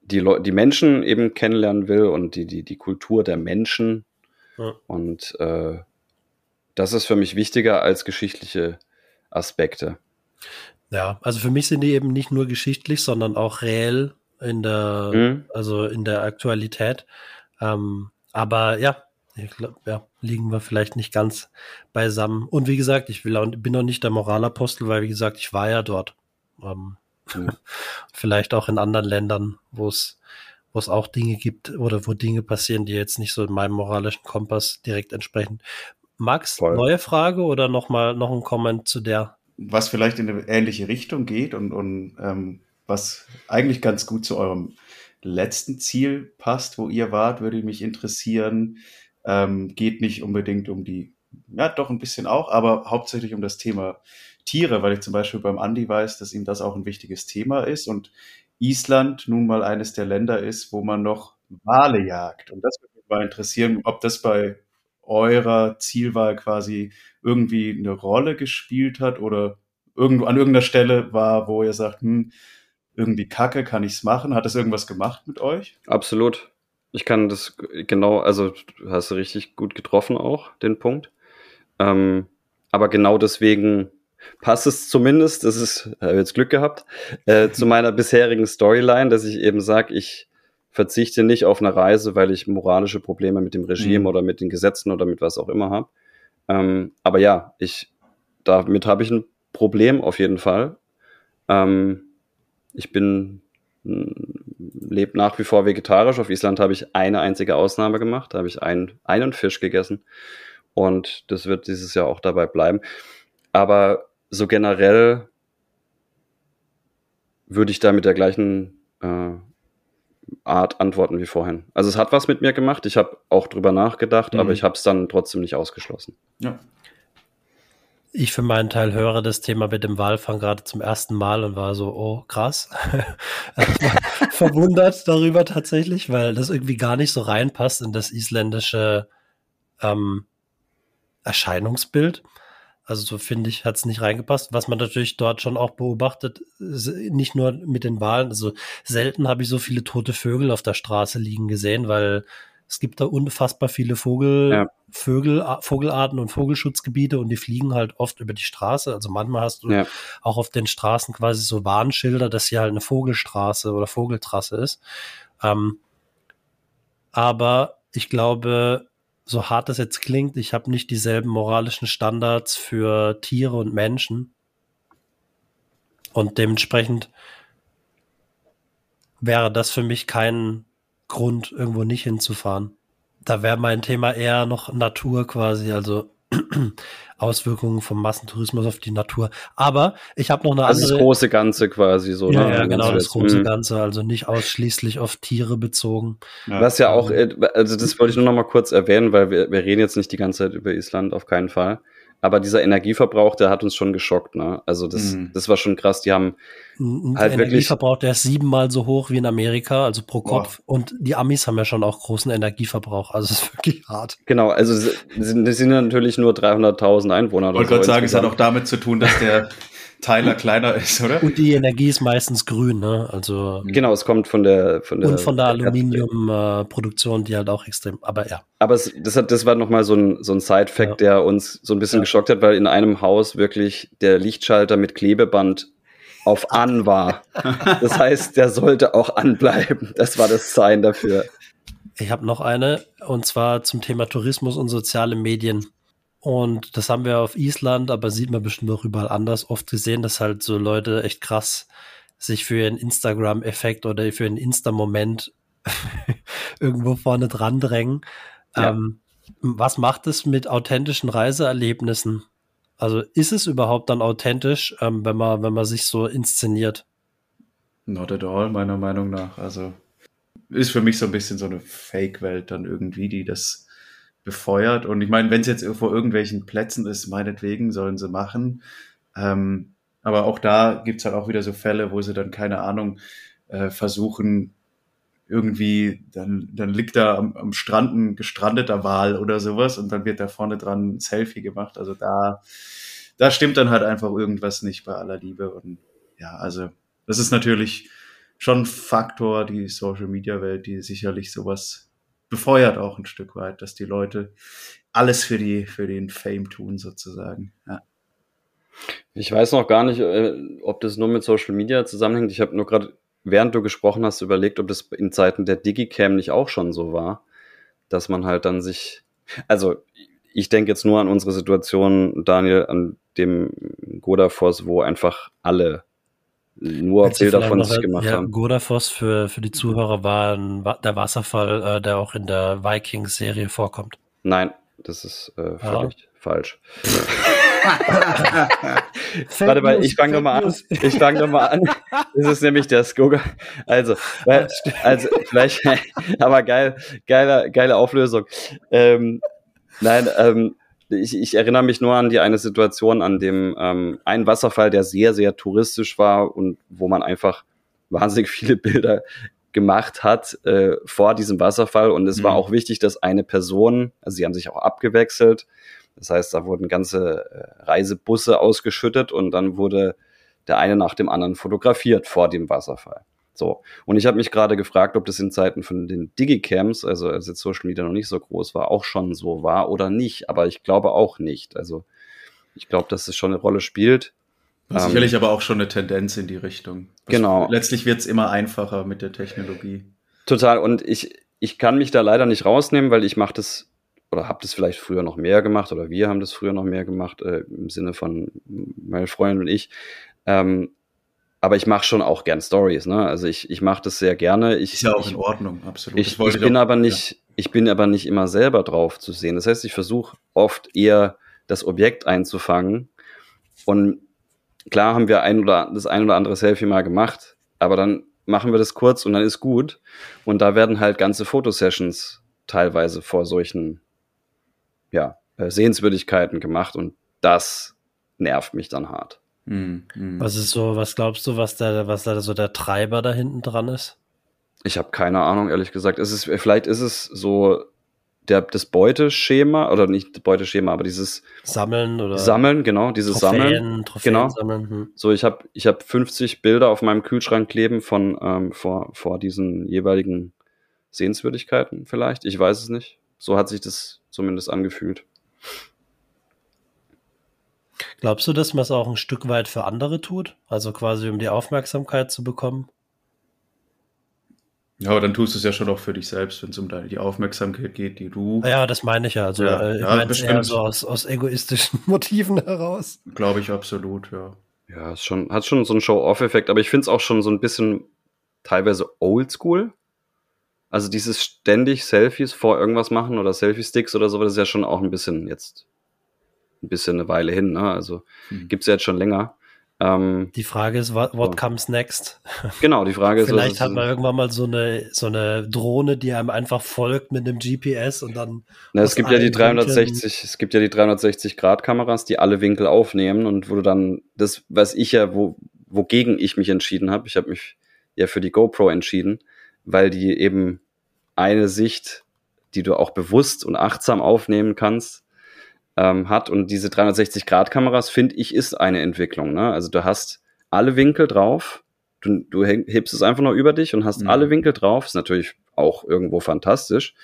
die, die Menschen eben kennenlernen will und die, die, die Kultur der Menschen. Ja. Und äh, das ist für mich wichtiger als geschichtliche Aspekte. Ja, also für mich sind die eben nicht nur geschichtlich, sondern auch reell in der, Mhm. also in der Aktualität. Ähm, aber ja, ich glaube, ja, liegen wir vielleicht nicht ganz beisammen. Und wie gesagt, ich will auch, bin auch nicht der Moralapostel, weil wie gesagt, ich war ja dort. Ähm, Mhm. vielleicht auch in anderen Ländern, wo es wo es auch Dinge gibt oder wo Dinge passieren, die jetzt nicht so in meinem moralischen Kompass direkt entsprechen. Max, Voll. neue Frage oder noch mal noch ein Comment zu der? Was vielleicht in eine ähnliche Richtung geht und, und ähm, was eigentlich ganz gut zu eurem letzten Ziel passt, wo ihr wart, würde mich interessieren. Ähm, geht nicht unbedingt um die, ja doch ein bisschen auch, aber hauptsächlich um das Thema Tiere, weil ich zum Beispiel beim Andi weiß, dass ihm das auch ein wichtiges Thema ist und Island nun mal eines der Länder ist, wo man noch Wale jagt. Und das würde mich mal interessieren, ob das bei eurer Zielwahl quasi irgendwie eine Rolle gespielt hat oder irgendwo an irgendeiner Stelle war, wo ihr sagt, hm, irgendwie kacke, kann ich's machen? Hat das irgendwas gemacht mit euch? Absolut. Ich kann das genau, also hast du richtig gut getroffen auch, den Punkt. Ähm, aber genau deswegen passt es zumindest, das ist, habe jetzt Glück gehabt, äh, zu meiner bisherigen Storyline, dass ich eben sage, ich verzichte nicht auf eine Reise, weil ich moralische Probleme mit dem Regime Mhm. oder mit den Gesetzen oder mit was auch immer habe. Ähm, aber ja, ich, damit habe ich ein Problem auf jeden Fall. Ähm, ich bin lebe nach wie vor vegetarisch. Auf Island habe ich eine einzige Ausnahme gemacht. Da habe ich einen, einen Fisch gegessen. Und das wird dieses Jahr auch dabei bleiben. Aber so generell würde ich da mit der gleichen äh, Art antworten wie vorhin. Also es hat was mit mir gemacht. Ich habe auch drüber nachgedacht, Mhm. aber ich habe es dann trotzdem nicht ausgeschlossen. Ja. Ich für meinen Teil höre das Thema mit dem Walfang gerade zum ersten Mal und war so, oh krass. Erstmal verwundert darüber tatsächlich, weil das irgendwie gar nicht so reinpasst in das isländische ähm, Erscheinungsbild. Also so finde ich, hat es nicht reingepasst. Was man natürlich dort schon auch beobachtet, nicht nur mit den Walen, also selten habe ich so viele tote Vögel auf der Straße liegen gesehen, weil es gibt da unfassbar viele Vogel, Ja. Vögel, Vogelarten und Vogelschutzgebiete und die fliegen halt oft über die Straße. Also manchmal hast du Ja. auch auf den Straßen quasi so Warnschilder, dass hier halt eine Vogelstraße oder Vogeltrasse ist. Ähm, aber ich glaube, so hart das jetzt klingt, ich habe nicht dieselben moralischen Standards für Tiere und Menschen. Und dementsprechend wäre das für mich kein Grund, irgendwo nicht hinzufahren. Da wäre mein Thema eher noch Natur quasi, also Auswirkungen vom Massentourismus auf die Natur. Aber ich habe noch eine Also das andere. große Ganze quasi so. ja, ne? ja, genau, das große Mhm. Ganze, also nicht ausschließlich auf Tiere bezogen. Was ja auch, äh, also das wollte ich nur noch mal kurz erwähnen, weil wir, wir reden jetzt nicht die ganze Zeit über Island, auf keinen Fall. Aber dieser Energieverbrauch, der hat uns schon geschockt, ne? Also das, Mhm. das war schon krass. Die haben, Ein Halt wirklich- Energieverbrauch, der ist siebenmal so hoch wie in Amerika, also pro Boah. Kopf. Und die Amis haben ja schon auch großen Energieverbrauch, also es ist wirklich hart. genau, also es sind, es sind ja natürlich nur 300.000 Einwohner Ich wollte gerade sagen, es hat auch damit zu tun, dass der, Tyler kleiner ist, oder? Und die Energie ist meistens grün, ne? Also Genau, es kommt von der von der und von der Aluminiumproduktion, die halt auch extrem. Aber ja, Aber es, das, hat, das war nochmal so ein, so ein Side-Fact, der uns so ein bisschen Ja. geschockt hat, weil in einem Haus wirklich der Lichtschalter mit Klebeband auf an war. Das heißt, der sollte auch anbleiben. Das war das Sign dafür. ich habe noch eine und zwar zum Thema Tourismus und soziale Medien. Und das haben wir auf Island, aber sieht man bestimmt auch überall anders oft gesehen, dass halt so Leute echt krass sich für ihren Instagram-Effekt oder für einen Insta-Moment irgendwo vorne dran drängen. Ja. Ähm, was macht es mit authentischen Reiseerlebnissen? Also ist es überhaupt dann authentisch, ähm, wenn man, wenn man sich so inszeniert? Not at all, meiner Meinung nach. Also ist für mich so ein bisschen so eine Fake-Welt dann irgendwie, die das befeuert. Und ich meine, wenn es jetzt vor irgendwelchen Plätzen ist, meinetwegen sollen sie machen. Ähm, aber auch da gibt's halt auch wieder so Fälle, wo sie dann, keine Ahnung, äh, versuchen, irgendwie, dann, dann liegt da am, am Strand ein gestrandeter Wal oder sowas und dann wird da vorne dran ein Selfie gemacht. Also da, da stimmt dann halt einfach irgendwas nicht bei aller Liebe. Und ja, also das ist natürlich schon ein Faktor, die Social Media Welt, die sicherlich sowas befeuert auch ein Stück weit, dass die Leute alles für die, für den Fame tun sozusagen. Ja. Ich weiß noch gar nicht, äh, ob das nur mit Social Media zusammenhängt. Ich habe nur gerade, während du gesprochen hast, überlegt, ob das in Zeiten der Digicam nicht auch schon so war, dass man halt dann sich, also ich denke jetzt nur an unsere Situation, Daniel, an dem Godafoss, wo einfach alle nur Willst Bilder von sich gemacht ja, haben. Godafoss für, für die Zuhörer war ein, der Wasserfall, äh, der auch in der Vikings-Serie vorkommt. Nein, das ist äh, völlig falsch. Fake Warte mal, ich fange nochmal an. Ich fange nochmal an. Das ist nämlich der Skoga. Also, weil, also vielleicht, aber geil, geile, geile Auflösung. Ähm, nein, ähm, ich, ich erinnere mich nur an die eine Situation, an dem ähm, ein Wasserfall, der sehr, sehr touristisch war und wo man einfach wahnsinnig viele Bilder gemacht hat äh, vor diesem Wasserfall. Und es war Mhm. auch wichtig, dass eine Person, also sie haben sich auch abgewechselt. Das heißt, da wurden ganze äh, Reisebusse ausgeschüttet und dann wurde der eine nach dem anderen fotografiert vor dem Wasserfall. So. Und ich habe mich gerade gefragt, ob das in Zeiten von den Digicams, also als jetzt Social Media noch nicht so groß war, auch schon so war oder nicht. Aber ich glaube auch nicht. Also ich glaube, dass es schon eine Rolle spielt. Ähm, sicherlich aber auch schon eine Tendenz in die Richtung. Was- Genau. Letztlich wird's immer einfacher mit der Technologie. Total. Und ich, ich kann mich da leider nicht rausnehmen, weil ich mache das oder habe das vielleicht früher noch mehr gemacht oder wir haben das früher noch mehr gemacht äh, im Sinne von meine Freundin und ich. Ähm, aber ich mache schon auch gern Stories. Ne? Also ich, ich mache das sehr gerne. Ich, Ist ja auch ich, in Ordnung, absolut. ich, ich bin auch- aber nicht, ich bin aber nicht immer selber drauf zu sehen. Das heißt, ich versuche oft eher das Objekt einzufangen. Und klar haben wir ein oder das ein oder andere Selfie mal gemacht, aber dann machen wir das kurz und dann ist gut. Und da werden halt ganze Fotosessions teilweise vor solchen ja, äh, Sehenswürdigkeiten gemacht und das nervt mich dann hart. Hm, hm. Was ist so, was glaubst du, was da, was da so der Treiber da hinten dran ist? Ich habe keine Ahnung, ehrlich gesagt. Es ist, vielleicht ist es so der, das Beuteschema, oder nicht das Beuteschema, aber dieses Sammeln oder Sammeln, genau, dieses Sammeln. Trophäen, Trophäen Genau. sammeln. Hm. So, ich habe ich hab 50 Bilder auf meinem Kühlschrank kleben von ähm, vor, vor diesen jeweiligen Sehenswürdigkeiten vielleicht. Ich weiß es nicht. So hat sich das zumindest angefühlt. Glaubst du, dass man es auch ein Stück weit für andere tut? Also quasi um die Aufmerksamkeit zu bekommen? Ja, aber dann tust du es ja schon auch für dich selbst, wenn es um deine, die Aufmerksamkeit geht, die du, Ja, das meine ich ja. Also Ja, äh, ich ja, meine es eher so aus, aus egoistischen Motiven heraus. glaube ich, absolut, ja. Ja, ist schon, hat schon so einen Show-Off-Effekt, aber ich finde es auch schon so ein bisschen teilweise oldschool. Also dieses ständig Selfies vor irgendwas machen oder Selfie-Sticks oder so, das ist ja schon auch ein bisschen jetzt ein bisschen eine Weile hin, ne? Also Hm. gibt's ja jetzt schon länger. Ähm, Die Frage ist, what, what So. comes next? genau, die Frage ist, was Vielleicht ist- hat man irgendwann mal so eine, so eine Drohne, die einem einfach folgt mit einem GPS und dann Na, es gibt ja die allen 360, es gibt ja die 360 Grad Kameras, die alle Winkel aufnehmen und wo du dann das, was ich ja, wo, wogegen ich mich entschieden habe, ich habe mich ja für die GoPro entschieden, weil die eben eine Sicht, die du auch bewusst und achtsam aufnehmen kannst, ähm, hat. Und diese 360-Grad-Kameras, finde ich, ist eine Entwicklung. Ne? Also du hast alle Winkel drauf, du, du heb- hebst es einfach noch über dich und hast Mhm. alle Winkel drauf. Ist natürlich auch irgendwo fantastisch.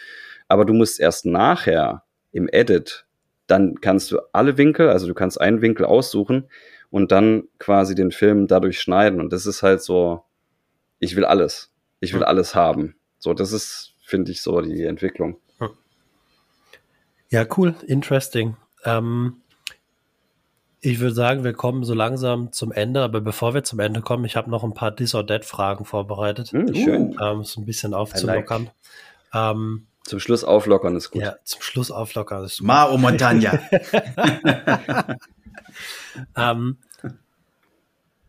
Aber du musst erst nachher im Edit, dann kannst du alle Winkel, also du kannst einen Winkel aussuchen und dann quasi den Film dadurch schneiden. Und das ist halt so, ich will alles. Ich will Mhm. alles haben. So, das ist, finde ich, so die Entwicklung. Ja, cool, interesting. Ähm, ich würde sagen, wir kommen so langsam zum Ende, aber bevor wir zum Ende kommen, ich habe noch ein paar Dis or Dead Fragen vorbereitet, Hm, schön. ähm, so ein bisschen aufzulockern. Ähm, Zum Schluss auflockern ist gut. ja, zum Schluss auflockern. Ist super. Mao Montagna. Ähm,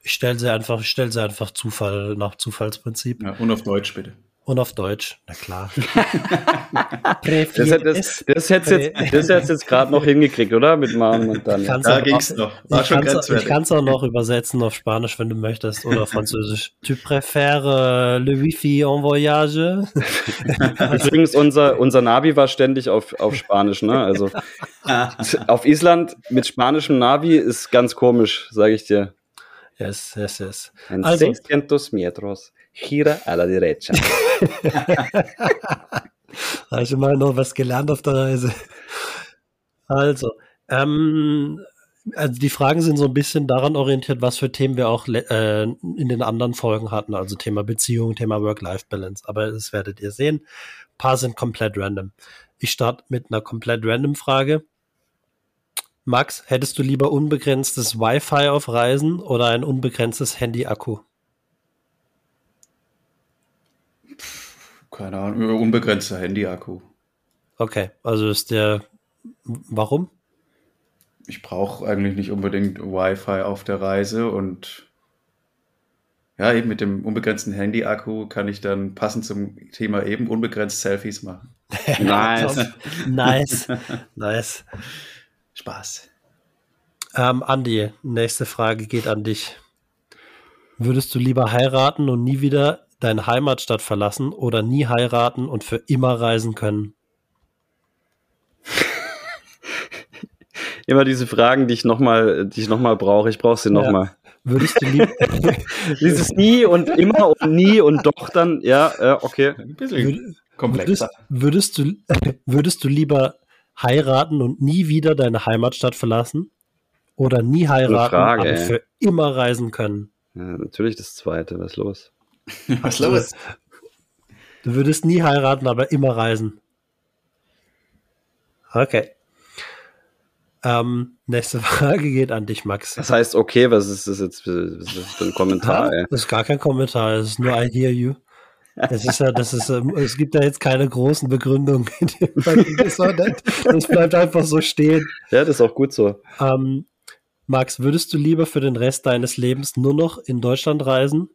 ich stelle sie einfach, ich stelle sie einfach Zufall nach Zufallsprinzip ja, und auf Deutsch bitte. Und auf Deutsch. Na klar. Das, hat- das, das hättest jetzt, das hättest jetzt gerade noch hingekriegt, oder? Mit Maren und dann. Kannst Da auch- ging's noch. War Ich kann es auch noch übersetzen auf Spanisch, wenn du möchtest, oder Französisch. Tu préfères le Wi-Fi en voyage? Übrigens, unser, unser Navi war ständig auf, auf Spanisch, ne? Also auf Island mit spanischem Navi ist ganz komisch, sage ich dir. Yes, yes, yes. En Also- 600 metros, gira a la derecha. Habe ich mal noch was gelernt auf der Reise. Also, ähm, also die Fragen sind so ein bisschen daran orientiert, was für Themen wir auch äh, in den anderen Folgen hatten. Also Thema Beziehung, Thema Work-Life-Balance. Aber das werdet ihr sehen. Ein paar sind komplett random. Ich starte mit einer komplett random Frage. Max, hättest du lieber unbegrenztes Wi-Fi auf Reisen oder ein unbegrenztes Handy-Akku? Keine Ahnung, unbegrenzter Handy-Akku. Okay, also ist der, warum? Ich brauche eigentlich nicht unbedingt Wi-Fi auf der Reise und ja, eben mit dem unbegrenzten Handy-Akku kann ich dann passend zum Thema eben unbegrenzt Selfies machen. Nice. Nice, nice. Spaß. Ähm, Andi, nächste Frage geht an dich. Würdest du lieber heiraten und nie wieder deine Heimatstadt verlassen oder nie heiraten und für immer reisen können? Immer diese Fragen, die ich nochmal, die ich nochmal brauche. Ich brauche sie Ja. nochmal. Würdest du lieber, Dieses nie und immer und nie und doch dann, ja, äh, okay. Ein bisschen würd, würdest, komplexer. würdest, du, würdest du lieber heiraten und nie wieder deine Heimatstadt verlassen oder nie heiraten, Frage, aber ey. für immer reisen können? Ja, natürlich das zweite, was ist los? Was los? Du würdest nie heiraten, aber immer reisen. Okay. Ähm, nächste Frage geht an dich, Max. Das heißt, okay, was ist das jetzt für, was ist das für ein Kommentar, ey? Das ist gar kein Kommentar, es ist nur I hear you. Es ist ja, das ist, ähm, es gibt da jetzt keine großen Begründungen. Dissonant. Das bleibt einfach so stehen. Ja, das ist auch gut so. Ähm, Max, würdest du lieber für den Rest deines Lebens nur noch in Deutschland reisen?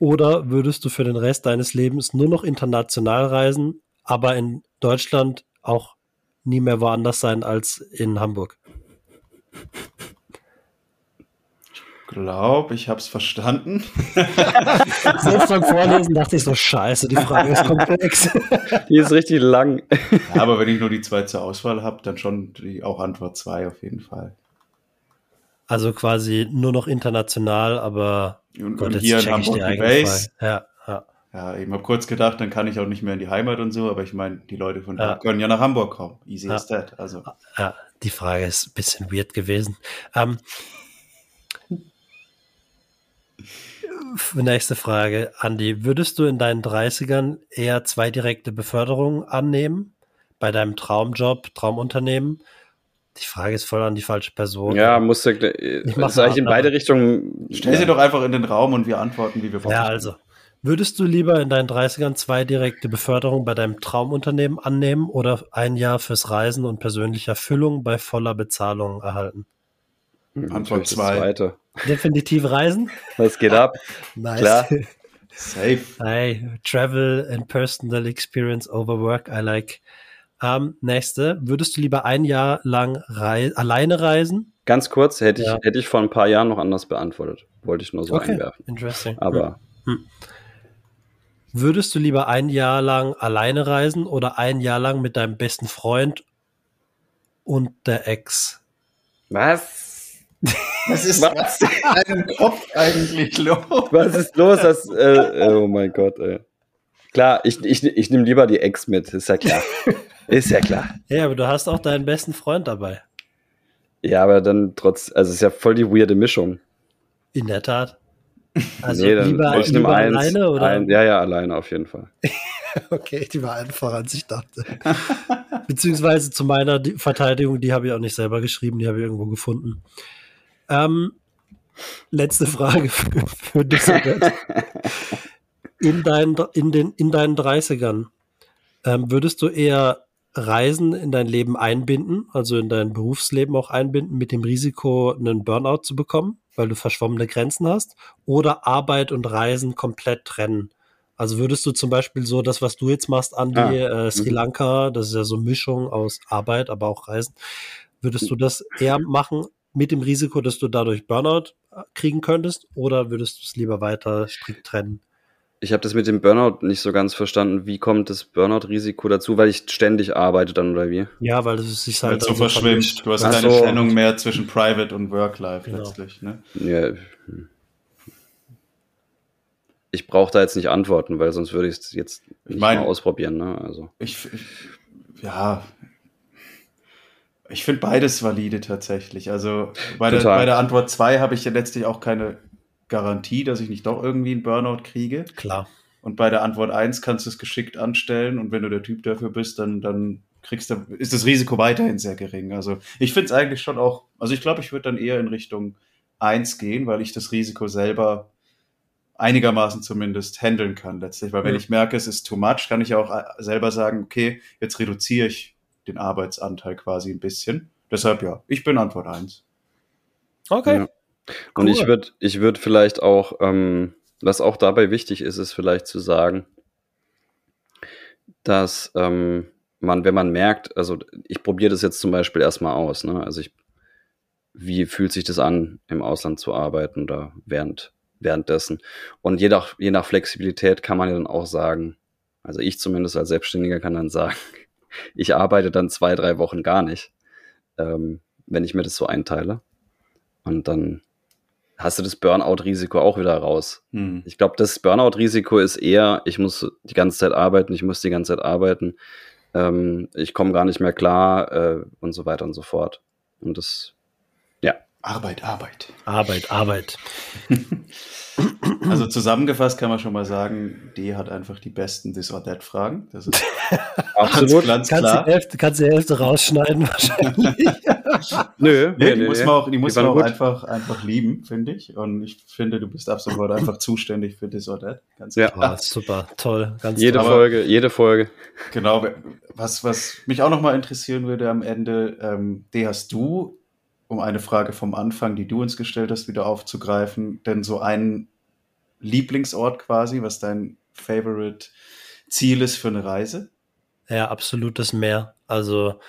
Oder würdest du für den Rest deines Lebens nur noch international reisen, aber in Deutschland auch nie mehr woanders sein als in Hamburg? Ich glaube, ich habe es verstanden. Selbst beim Vorlesen dachte ich so, scheiße, die Frage ist komplex. Die ist richtig lang. Ja, aber wenn ich nur die zwei zur Auswahl habe, dann schon die, auch Antwort 2 auf jeden Fall. Also quasi nur noch international, aber Und, Gott, und hier in Hamburg die Base. Ja, ja. Ja, eben habe kurz gedacht, dann kann ich auch nicht mehr in die Heimat und so, aber ich meine, die Leute von da Ja. können ja nach Hamburg kommen. Easy Ja. as that. Also, Ja, die Frage ist ein bisschen weird gewesen. Ähm, nächste Frage, Andi. Würdest du in deinen 30ern eher zwei direkte Beförderungen annehmen? Bei deinem Traumjob, Traumunternehmen? Die Frage ist voll an die falsche Person. Ja, musste, Ich ich mach mach eigentlich in beide Richtungen. stell sie doch einfach in den Raum und wir antworten, wie wir Ja, also. Würdest du lieber in deinen 30ern zwei direkte Beförderungen bei deinem Traumunternehmen annehmen oder ein Jahr fürs Reisen und persönliche Erfüllung bei voller Bezahlung erhalten? Hm, Antwort natürlich das zwei. Zweite. Definitiv reisen? Was geht ab? Nice. Klar. Safe. Hey, travel and personal experience over work, I like. Ähm, nächste, würdest du lieber ein Jahr lang rei alleine reisen? Ganz kurz, hätte ich, Ja. hätte ich vor ein paar Jahren noch anders beantwortet. Wollte ich nur so Okay, einwerfen. interesting. Aber Würdest du lieber ein Jahr lang alleine reisen oder ein Jahr lang mit deinem besten Freund und der Ex. Was? Was ist Was? in deinem Kopf eigentlich los? Was ist los? Das, äh, oh mein Gott, ey. Klar, ich, ich, ich nehme lieber die Ex mit, ist ja klar. ist ja klar. Ja, aber du hast auch deinen besten Freund dabei. Ja, aber dann trotz, also es ist ja voll die weirde Mischung. In der Tat. Also nee, dann, lieber, ich lieber eins. alleine oder? Ein, ja, ja, alleine auf jeden Fall. Okay, die war einfacher, als ich dachte. Beziehungsweise zu meiner Di- Verteidigung, die habe ich auch nicht selber geschrieben, die habe ich irgendwo gefunden. Ähm, letzte Frage für, für Dissident. In deinen, in, den, in deinen 30ern, ähm, würdest du eher Reisen in dein Leben einbinden, also in dein Berufsleben auch einbinden, mit dem Risiko, einen Burnout zu bekommen, weil du verschwommene Grenzen hast, oder Arbeit und Reisen komplett trennen? Also würdest du zum Beispiel so das, was du jetzt machst, Andi, Ah, äh, Sri mhm. Lanka, das ist ja so eine Mischung aus Arbeit, aber auch Reisen, würdest du das eher machen mit dem Risiko, dass du dadurch Burnout äh, kriegen könntest, oder würdest du es lieber weiter strikt trennen? Ich habe das mit dem Burnout nicht so ganz verstanden. Wie kommt das Burnout-Risiko dazu? Weil ich ständig arbeite dann oder wie? Ja, weil es sich halt so verschwimmt. Du hast Ach keine so. Trennung mehr zwischen Private und Work-Life Genau. letztlich. Ne? Ja. Ich brauche da jetzt nicht antworten, weil sonst würde ich es jetzt nicht mein- mal ausprobieren. Ne? Also. Ich, ich ja, ich finde beides valide tatsächlich. Also bei der, bei der Antwort 2 habe ich ja letztlich auch keine Garantie, dass ich nicht doch irgendwie einen Burnout kriege. Klar. Und bei der Antwort 1 kannst du es geschickt anstellen und wenn du der Typ dafür bist, dann, dann kriegst du, ist das Risiko weiterhin sehr gering. Also ich finde es eigentlich schon auch, also ich glaube, ich würde dann eher in Richtung 1 gehen, weil ich das Risiko selber einigermaßen zumindest handeln kann letztlich. Weil wenn Ja. ich merke, es ist too much, kann ich auch äh, selber sagen, okay, jetzt reduziere ich den Arbeitsanteil quasi ein bisschen. Deshalb ja, ich bin Antwort 1. Okay. Ja. Und Cool. ich würde ich würd vielleicht auch, ähm, was auch dabei wichtig ist, ist vielleicht zu sagen, dass ähm, man, wenn man merkt, also ich probiere das jetzt zum Beispiel erstmal aus, ne? Also ich, wie fühlt sich das an, im Ausland zu arbeiten oder während, währenddessen? Und je nach, je nach Flexibilität kann man ja dann auch sagen, also ich zumindest als Selbstständiger kann dann sagen, ich arbeite dann zwei, drei Wochen gar nicht, ähm, wenn ich mir das so einteile. Und dann hast du das Burnout-Risiko auch wieder raus. Hm. Ich glaube, das Burnout-Risiko ist eher, ich muss die ganze Zeit arbeiten, ich muss die ganze Zeit arbeiten, ähm, ich komme gar nicht mehr klar äh, und so weiter und so fort. Und das, Arbeit, Arbeit. Arbeit, Arbeit. Also zusammengefasst kann man schon mal sagen, D hat einfach die besten This or That Fragen. Das ist absolut. ganz Kannst klar. die, Hälfte, kannst die Hälfte rausschneiden wahrscheinlich. Nö, Nee, die muss man auch, die muss man auch gut. einfach, einfach lieben, finde ich. Und ich finde, du bist ab sofort einfach zuständig für This or That. Ganz Ja. klar. Ah, super, toll, ganz Jede toll. Folge, jede Folge. Genau. Was, was mich auch nochmal interessieren würde am Ende, ähm, D, hast du, um eine Frage vom Anfang, die du uns gestellt hast, wieder aufzugreifen, denn so einen Lieblingsort quasi, was dein Favorite Ziel ist für eine Reise? Ja, absolutes Meer. Also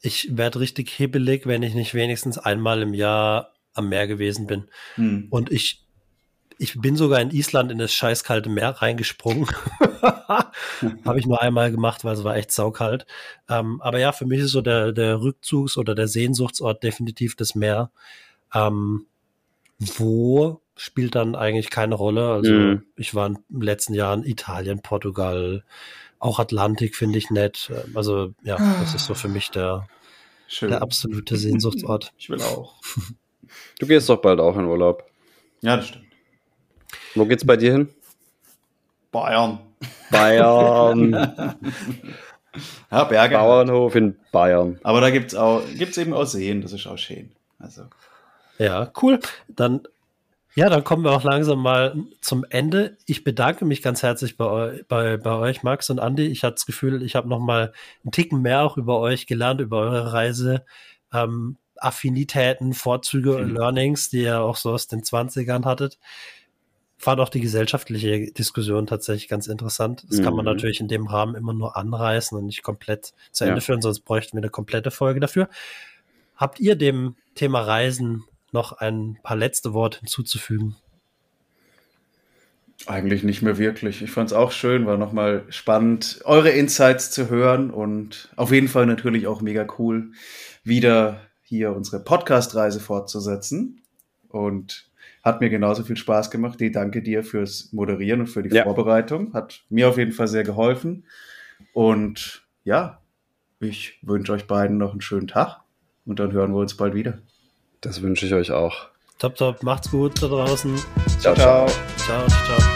ich werde richtig hibbelig, wenn ich nicht wenigstens einmal im Jahr am Meer gewesen bin. Hm. Und ich, ich bin sogar in Island in das scheißkalte Meer reingesprungen. Habe ich nur einmal gemacht, weil es war echt saukalt. Ähm, aber ja, für mich ist so der, der Rückzugs- oder der Sehnsuchtsort definitiv das Meer. Ähm, wo spielt dann eigentlich keine Rolle. Also Mhm. ich war in den letzten Jahren Italien, Portugal, auch Atlantik finde ich nett. Ähm, Also ja, das ist so für mich der, Schön. der absolute Sehnsuchtsort. Ich will auch. Du gehst doch bald auch in Urlaub. Ja, das stimmt. Wo geht's bei dir hin? Bayern. Bayern. Ja, Berge. Bauernhof in Bayern. Aber da gibt's auch, gibt's eben auch Seen, das ist auch schön. Also, Ja, cool. Dann, ja, dann kommen wir auch langsam mal zum Ende. Ich bedanke mich ganz herzlich bei, eu bei, bei euch, Max und Andi. Ich hatte das Gefühl, ich habe noch mal einen Ticken mehr auch über euch gelernt, über eure Reise, ähm, Affinitäten, Vorzüge und Mhm. Learnings, die ihr auch so aus den 20ern hattet. Fand auch die gesellschaftliche Diskussion tatsächlich ganz interessant. Das kann man Mhm. natürlich in dem Rahmen immer nur anreißen und nicht komplett zu Ende Ja. führen, sonst bräuchten wir eine komplette Folge dafür. Habt ihr dem Thema Reisen noch ein paar letzte Worte hinzuzufügen? Eigentlich nicht mehr wirklich. Ich fand es auch schön, war nochmal spannend, eure Insights zu hören und auf jeden Fall natürlich auch mega cool, wieder hier unsere Podcast-Reise fortzusetzen. Und hat mir genauso viel Spaß gemacht. Die danke dir fürs Moderieren und für die Ja. Vorbereitung. Hat mir auf jeden Fall sehr geholfen. Und ja, ich wünsche euch beiden noch einen schönen Tag und dann hören wir uns bald wieder. Das wünsche ich euch auch. Top, top, macht's gut da draußen. Ciao, ciao. Ciao, ciao.